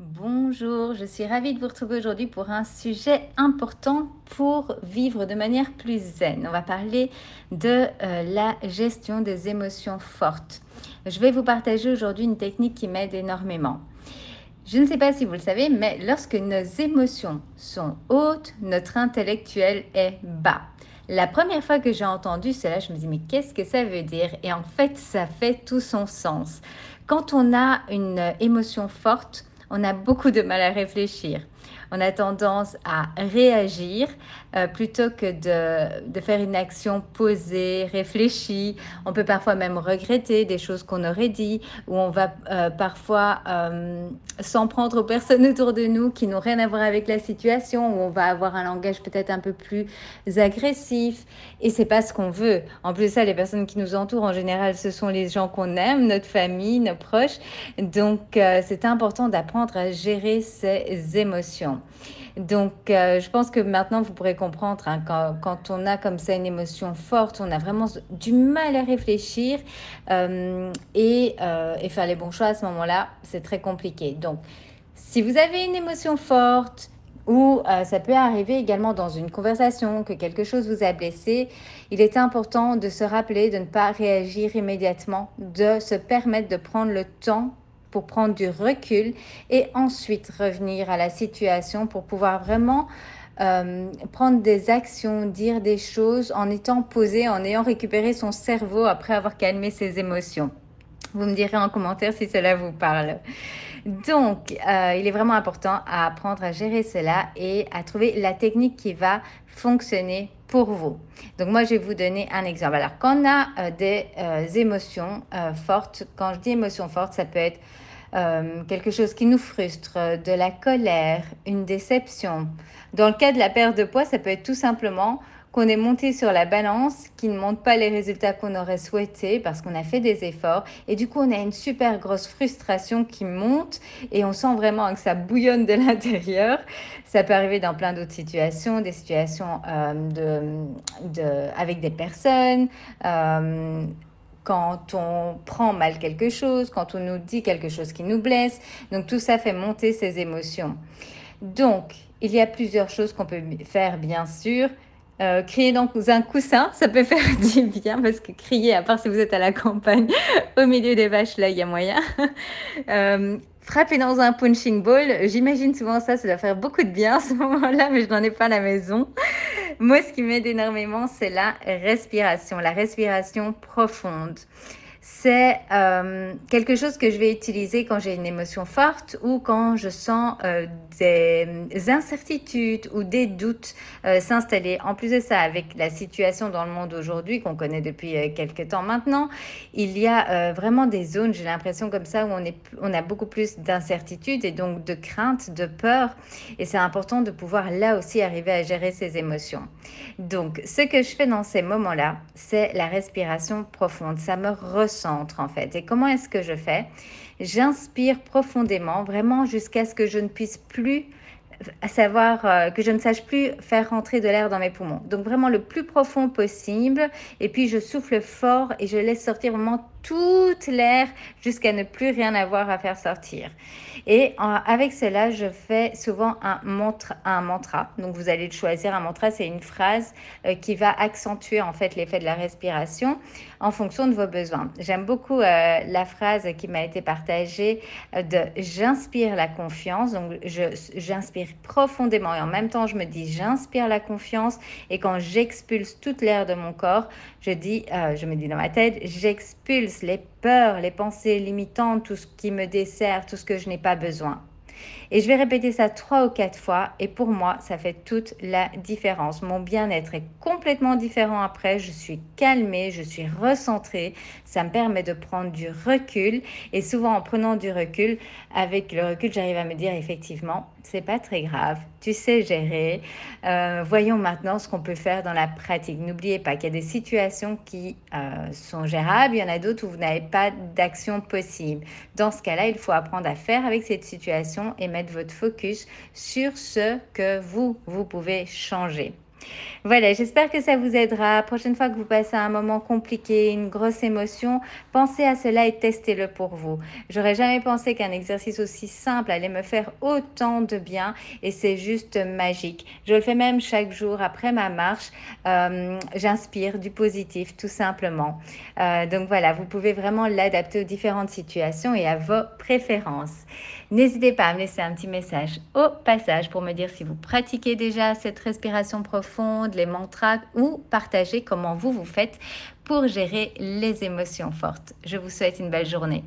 Bonjour, je suis ravie de vous retrouver aujourd'hui pour un sujet important pour vivre de manière plus zen. On va parler de euh, la gestion des émotions fortes. Je vais vous partager aujourd'hui une technique qui m'aide énormément. Je ne sais pas si vous le savez, mais lorsque nos émotions sont hautes, notre intellectuel est bas. La première fois que j'ai entendu cela, je me dis mais qu'est-ce que ça veut dire? Et en fait, ça fait tout son sens. Quand on a une émotion forte, on a beaucoup de mal à réfléchir. On a tendance à réagir euh, plutôt que de, faire une action posée, réfléchie. On peut parfois même regretter des choses qu'on aurait dit, ou on va euh, parfois euh, s'en prendre aux personnes autour de nous qui n'ont rien à voir avec la situation, ou on va avoir un langage peut-être un peu plus agressif. Et c'est pas ce qu'on veut. En plus de ça, les personnes qui nous entourent, en général, ce sont les gens qu'on aime, notre famille, nos proches. Donc, c'est important d'apprendre à gérer ses émotions. Donc, euh, je pense que maintenant, vous pourrez comprendre, hein, quand, on a comme ça une émotion forte, on a vraiment du mal à réfléchir euh, euh, et, faire les bons choix à ce moment-là, c'est très compliqué. Donc, si vous avez une émotion forte, ou ça peut arriver également dans une conversation que quelque chose vous a blessé, il est important de se rappeler de ne pas réagir immédiatement, de se permettre de prendre le temps pour prendre du recul et ensuite revenir à la situation pour pouvoir vraiment euh, prendre des actions, dire des choses en étant posé, en ayant récupéré son cerveau après avoir calmé ses émotions. Vous me direz en commentaire si cela vous parle. Donc, euh, il est vraiment important à apprendre à gérer cela et à trouver la technique qui va fonctionner pour vous. Donc, moi, je vais vous donner un exemple. Alors, quand on a euh, des émotions fortes, quand je dis émotions fortes, ça peut être euh, quelque chose qui nous frustre, de la colère, une déception. Dans le cas de la perte de poids, ça peut être tout simplement qu'on est monté sur la balance, qui ne montre pas les résultats qu'on aurait souhaité parce qu'on a fait des efforts. Et du coup, on a une super grosse frustration qui monte et on sent vraiment que ça bouillonne de l'intérieur. Ça peut arriver dans plein d'autres situations, des situations euh, de, avec des personnes. Euh, quand on prend mal quelque chose, quand on nous dit quelque chose qui nous blesse. Donc tout ça fait monter ses émotions. Donc, il y a plusieurs choses qu'on peut faire, bien sûr. Euh, crier dans un coussin, ça peut faire du bien parce que crier, à part si vous êtes à la campagne, au milieu des vaches, là, il y a moyen. euh, frapper dans un punching ball, j'imagine souvent ça, ça doit faire beaucoup de bien à ce moment-là, mais je n'en ai pas à la maison. Moi, ce qui m'aide énormément, c'est la respiration, la respiration profonde c'est euh, quelque chose que je vais utiliser quand j'ai une émotion forte ou quand je sens euh, des incertitudes ou des doutes euh, s'installer. En plus de ça, avec la situation dans le monde aujourd'hui qu'on connaît depuis quelques temps maintenant, il y a vraiment des zones, j'ai l'impression comme ça, où on, est, on a beaucoup plus d'incertitudes et donc de crainte, de peur. Et c'est important de pouvoir là aussi arriver à gérer ses émotions. Donc, ce que je fais dans ces moments-là, c'est la respiration profonde. Ça me centre en fait. Et comment est-ce que je fais? J'inspire profondément, vraiment jusqu'à ce que je ne puisse plus à savoir euh, que je ne sache plus faire rentrer de l'air dans mes poumons. Donc vraiment le plus profond possible. Et puis je souffle fort et je laisse sortir vraiment toute l'air jusqu'à ne plus rien avoir à faire sortir. Et avec cela, je fais souvent un mantra, un mantra. Donc vous allez choisir un mantra, c'est une phrase euh, qui va accentuer en fait l'effet de la respiration en fonction de vos besoins. J'aime beaucoup euh, la phrase qui m'a été partagée de j'inspire la confiance. Donc j'inspire profondément et en même temps je me dis j'inspire la confiance et quand j'expulse toute l'air de mon corps, je dis, euh, je me dis dans ma tête, j'expulse les peurs, les pensées limitantes, tout ce qui me dessert, tout ce que je n'ai pas besoin. Et je vais répéter ça trois ou quatre fois et pour moi, ça fait toute la différence. Mon bien-être est complètement différent après. Je suis calmée, je suis recentrée. Ça me permet de prendre du recul et souvent en prenant du recul, avec le recul, j'arrive à me dire effectivement, c'est pas très grave. Tu sais gérer. Euh, voyons maintenant ce qu'on peut faire dans la pratique. N'oubliez pas qu'il y a des situations qui euh, sont gérables, il y en a d'autres où vous n'avez pas d'action possible. Dans ce cas-là, il faut apprendre à faire avec cette situation et mettre votre focus sur ce que vous, vous pouvez changer. Voilà, j'espère que ça vous aidera. Prochaine fois que vous passez un moment compliqué, une grosse émotion, pensez à cela et testez-le pour vous. J'aurais jamais pensé qu'un exercice aussi simple allait me faire autant de bien et c'est juste magique. Je le fais même chaque jour après ma marche. Euh, J'inspire du positif tout simplement. Euh, donc voilà, vous pouvez vraiment l'adapter aux différentes situations et à vos préférences. N'hésitez pas à me laisser un petit message au passage pour me dire si vous pratiquez déjà cette respiration profonde, les mantras ou partager comment vous vous faites pour gérer les émotions fortes. Je vous souhaite une belle journée.